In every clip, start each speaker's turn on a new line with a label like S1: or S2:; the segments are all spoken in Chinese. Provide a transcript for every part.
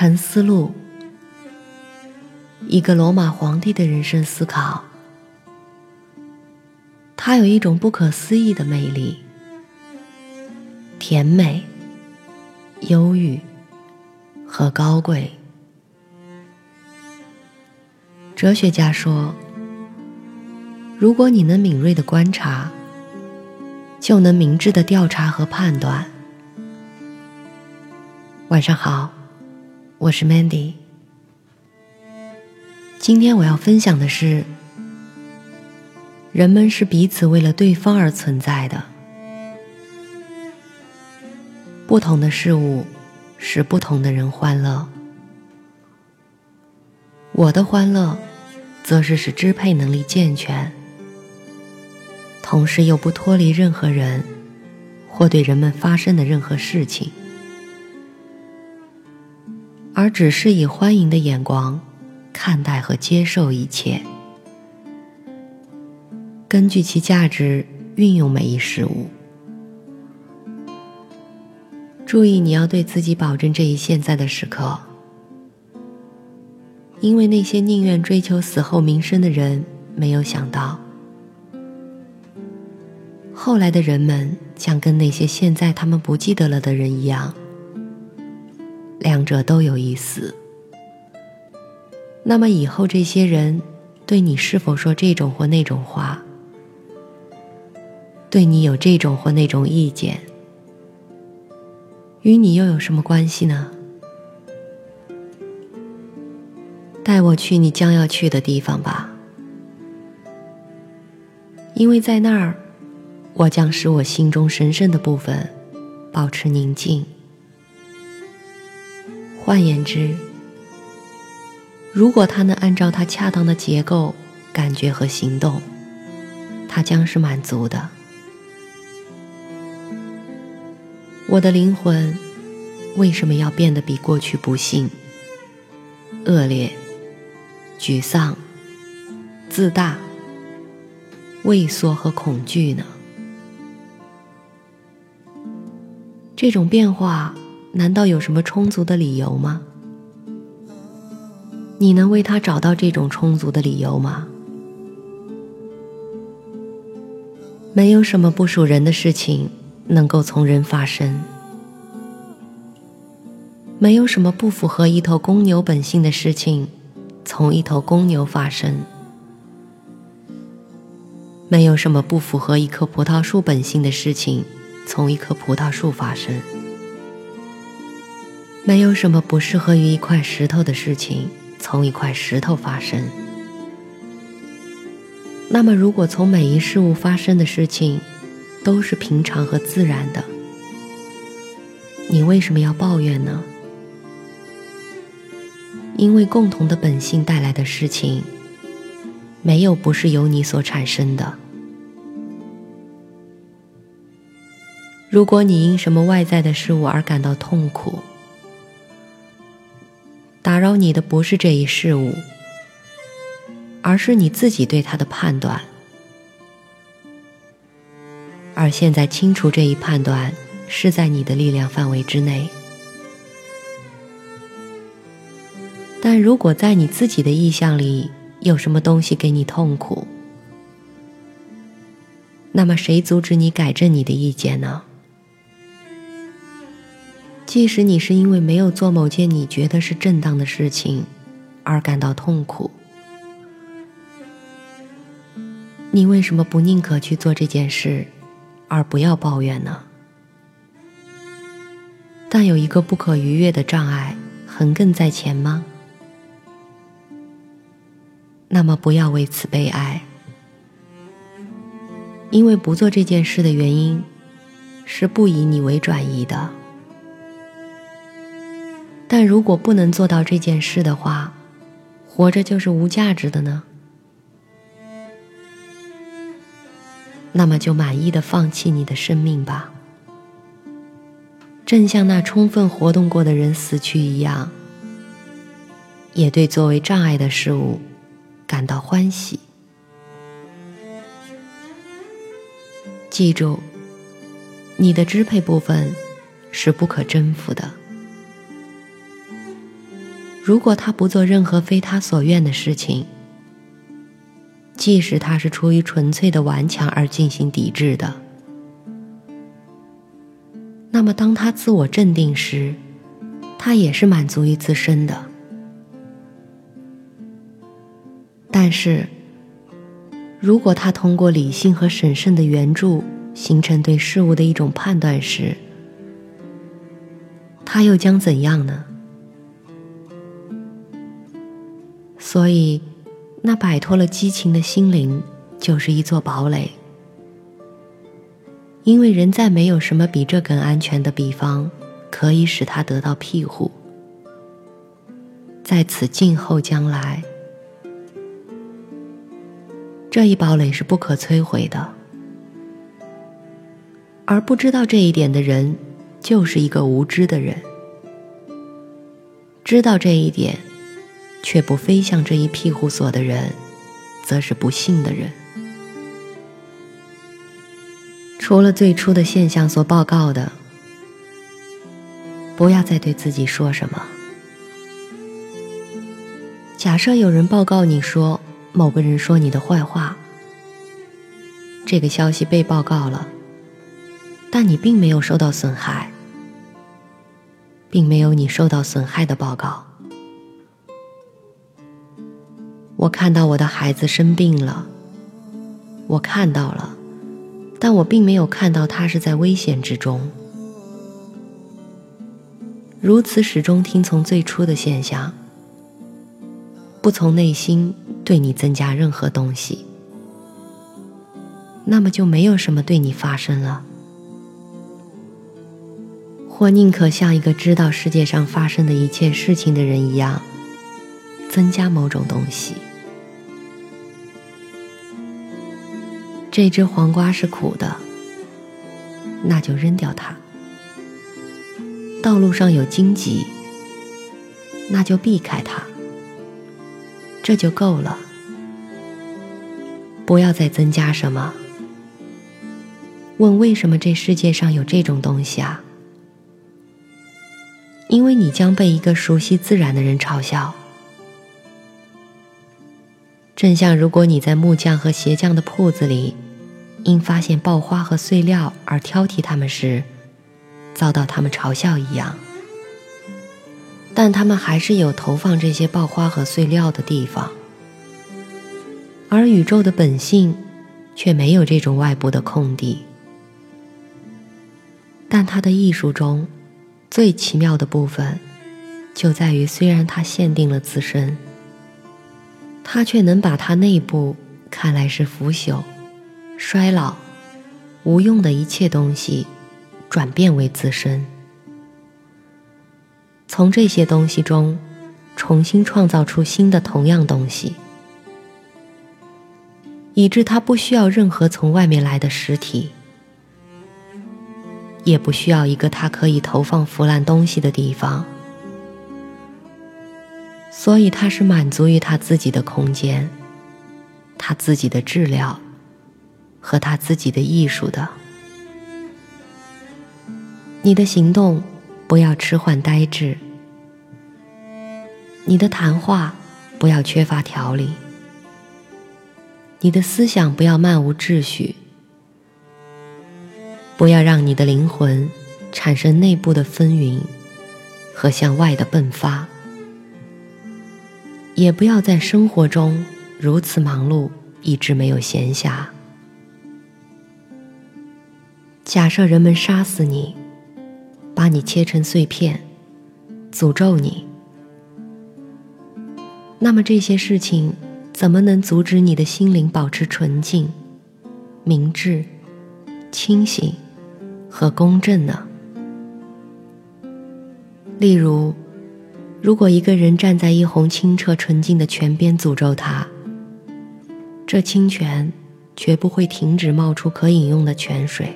S1: 沉思录，一个罗马皇帝的人生思考。他有一种不可思议的魅力，甜美、忧郁和高贵。哲学家说：“如果你能敏锐的观察，就能明智的调查和判断。”晚上好，我是 Mandy。今天我要分享的是。人们是彼此为了对方而存在的。不同的事物使不同的人欢乐。我的欢乐，则是使支配能力健全，同时又不脱离任何人或对人们发生的任何事情，而只是以欢迎的眼光看待和接受一切。根据其价值运用每一事物。注意，你要对自己保证这一现在的时刻，因为那些宁愿追求死后名声的人，没有想到，后来的人们将跟那些现在他们不记得了的人一样，两者都有意思。那么以后这些人对你是否说这种或那种话？对你有这种或那种意见，与你又有什么关系呢？带我去你将要去的地方吧，因为在那儿，我将使我心中神圣的部分保持宁静。换言之，如果他能按照他恰当的结构、感觉和行动，他将是满足的。我的灵魂为什么要变得比过去不幸、恶劣、沮丧、自大、畏缩和恐惧呢？这种变化难道有什么充足的理由吗？你能为他找到这种充足的理由吗？没有什么不属人的事情。能够从人发生，没有什么不符合一头公牛本性的事情从一头公牛发生，没有什么不符合一棵葡萄树本性的事情从一棵葡萄树发生，没有什么不适合于一块石头的事情从一块石头发生。那么，如果从每一事物发生的事情，都是平常和自然的，你为什么要抱怨呢？因为共同的本性带来的事情，没有不是由你所产生的。如果你因什么外在的事物而感到痛苦，打扰你的不是这一事物，而是你自己对它的判断。而现在清除这一判断是在你的力量范围之内，但如果在你自己的意向里有什么东西给你痛苦，那么谁阻止你改正你的意见呢？即使你是因为没有做某件你觉得是正当的事情而感到痛苦，你为什么不宁可去做这件事？而不要抱怨呢。但有一个不可逾越的障碍横亘在前吗？那么不要为此悲哀，因为不做这件事的原因是不以你为转移的。但如果不能做到这件事的话，活着就是无价值的呢？那么就满意的放弃你的生命吧，正像那充分活动过的人死去一样，也对作为障碍的事物感到欢喜。记住，你的支配部分是不可征服的，如果他不做任何非他所愿的事情，即使他是出于纯粹的顽强而进行抵制的，那么当他自我镇定时，他也是满足于自身的。但是，如果他通过理性和审慎的援助形成对事物的一种判断时，他又将怎样呢？所以，那摆脱了激情的心灵就是一座堡垒，因为人再没有什么比这更安全的地方可以使他得到庇护。在此静候将来，这一堡垒是不可摧毁的，而不知道这一点的人。就是一个无知的人，知道这一点，却不飞向这一庇护所的人，则是不幸的人。除了最初的现象所报告的，不要再对自己说什么。假设有人报告你说某个人说你的坏话，这个消息被报告了。但你并没有受到损害，并没有你受到损害的报告。我看到我的孩子生病了，我看到了，但我并没有看到他是在危险之中。如此始终听从最初的现象，不从内心对你增加任何东西，那么就没有什么对你发生了。或宁可像一个知道世界上发生的一切事情的人一样，增加某种东西。这只黄瓜是苦的，那就扔掉它。道路上有荆棘，那就避开它。这就够了，不要再增加什么。问为什么这世界上有这种东西啊？因为你将被一个熟悉自然的人嘲笑，正像如果你在木匠和鞋匠的铺子里，因发现爆花和碎料而挑剔他们时，遭到他们嘲笑一样。但他们还是有投放这些爆花和碎料的地方，而宇宙的本性却没有这种外部的空地。但他的艺术中。最奇妙的部分，就在于虽然它限定了自身，它却能把它内部看来是腐朽、衰老、无用的一切东西，转变为自身，从这些东西中重新创造出新的同样东西，以致它不需要任何从外面来的实体。也不需要一个他可以投放腐烂东西的地方，所以他是满足于他自己的空间、他自己的质量和他自己的艺术的。你的行动不要迟缓呆滞，你的谈话不要缺乏条理，你的思想不要漫无秩序。不要让你的灵魂产生内部的纷纭和向外的迸发，也不要在生活中如此忙碌，以致没有闲暇。假设人们杀死你，把你切成碎片，诅咒你，那么这些事情怎么能阻止你的心灵保持纯净、明智、清醒？和公正呢？例如，如果一个人站在一泓清澈纯净的泉边诅咒他，这清泉绝不会停止冒出可饮用的泉水。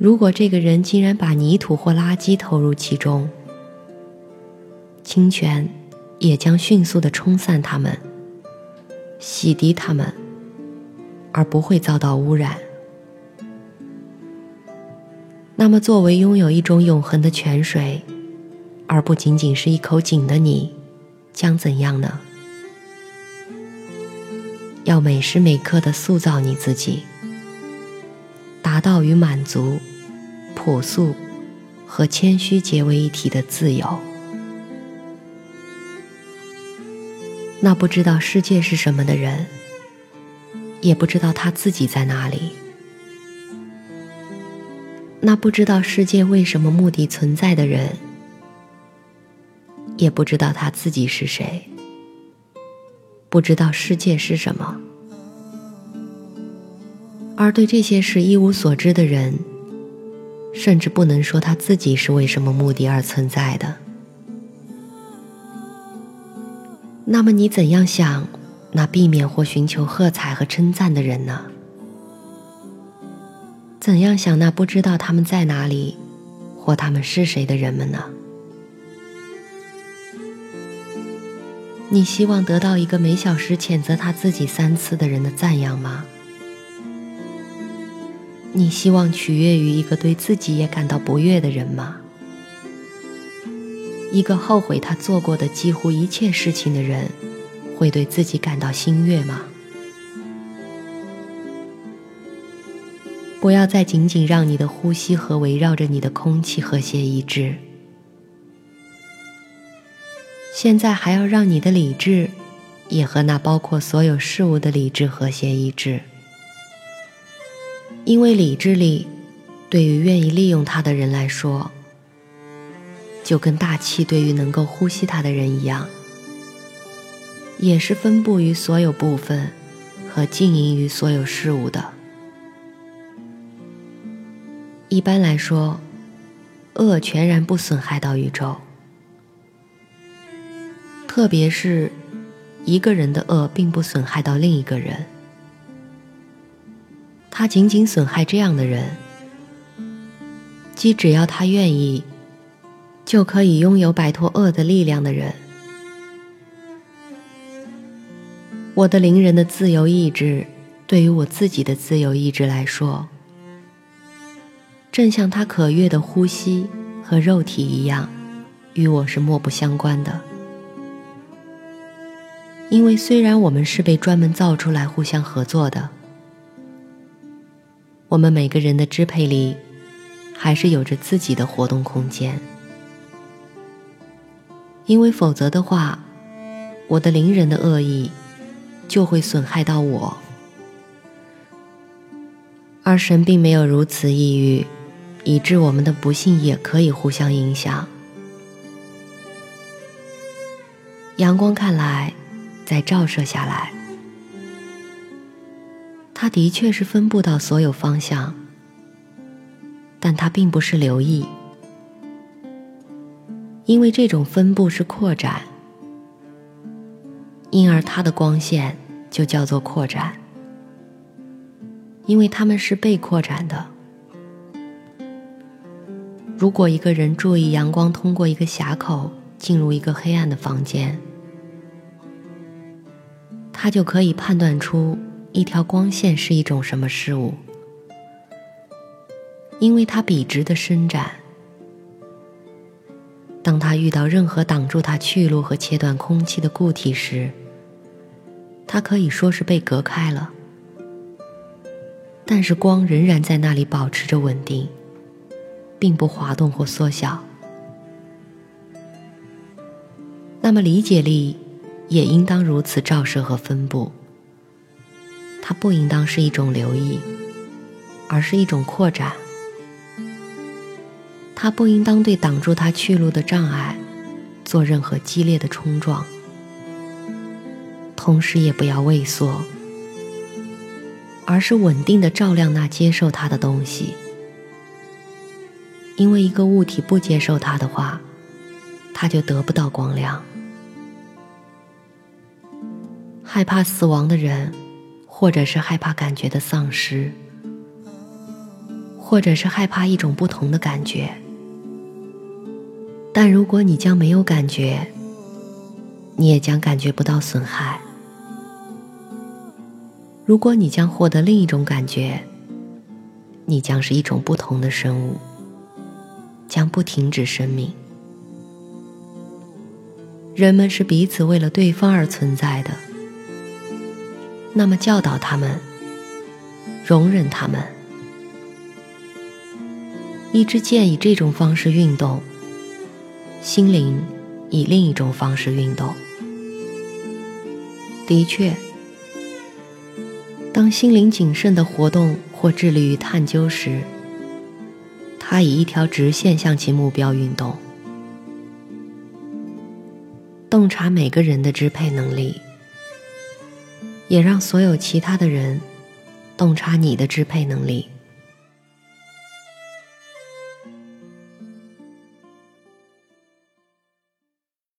S1: 如果这个人竟然把泥土或垃圾投入其中，清泉也将迅速的冲散它们，洗涤它们，而不会遭到污染。那么，作为拥有一种永恒的泉水，而不仅仅是一口井的你，将怎样呢？要每时每刻的塑造你自己，达到与满足、朴素和谦虚结为一体的自由。那不知道世界是什么的人，也不知道他自己在哪里。那不知道世界为什么目的存在的人，也不知道他自己是谁，不知道世界是什么。而对这些事一无所知的人，甚至不能说他自己是为什么目的而存在的。那么你怎样想那避免或寻求喝彩和称赞的人呢？怎样想那不知道他们在哪里，或他们是谁的人们呢？你希望得到一个每小时谴责他自己三次的人的赞扬吗？你希望取悦于一个对自己也感到不悦的人吗？一个后悔他做过的几乎一切事情的人，会对自己感到心悦吗？不要再仅仅让你的呼吸和围绕着你的空气和谐一致，现在还要让你的理智，也和那包括所有事物的理智和谐一致，因为理智力，对于愿意利用它的人来说。就跟大气对于能够呼吸它的人一样，也是分布于所有部分和经营于所有事物的。一般来说，恶全然不损害到宇宙，特别是一个人的恶并不损害到另一个人，他仅仅损害这样的人，即只要他愿意。就可以拥有摆脱恶的力量的人。我的灵人的自由意志，对于我自己的自由意志来说，正像他可悦的呼吸和肉体一样，与我是莫不相关的。因为虽然我们是被专门造出来互相合作的，我们每个人的支配力，还是有着自己的活动空间。因为否则的话，我的邻人的恶意就会损害到我，而神并没有如此抑郁，以致我们的不幸也可以互相影响。阳光看来在照射下来，它的确是分布到所有方向，但它并不是留意。因为这种分布是扩展，因而它的光线就叫做扩展。因为它们是被扩展的。如果一个人注意阳光通过一个峡口进入一个黑暗的房间，他就可以判断出一条光线是一种什么事物，因为它笔直的伸展。当他遇到任何挡住他去路和切断空气的固体时，它可以说是被隔开了。但是光仍然在那里保持着稳定，并不滑动或缩小。那么理解力也应当如此照射和分布。它不应当是一种留意，而是一种扩展。他不应当对挡住他去路的障碍做任何激烈的冲撞，同时也不要畏缩，而是稳定的照亮那接受它的东西。因为一个物体不接受它的话，它就得不到光亮。害怕死亡的人，或者是害怕感觉的丧失，或者是害怕一种不同的感觉。但如果你将没有感觉，你也将感觉不到损害。如果你将获得另一种感觉，你将是一种不同的生物，将不停止生命。人们是彼此为了对方而存在的，那么教导他们，容忍他们。一支箭以这种方式运动，心灵以另一种方式运动。的确，当心灵谨慎的活动或致力于探究时，它以一条直线向其目标运动。洞察每个人的支配能力，也让所有其他的人洞察你的支配能力。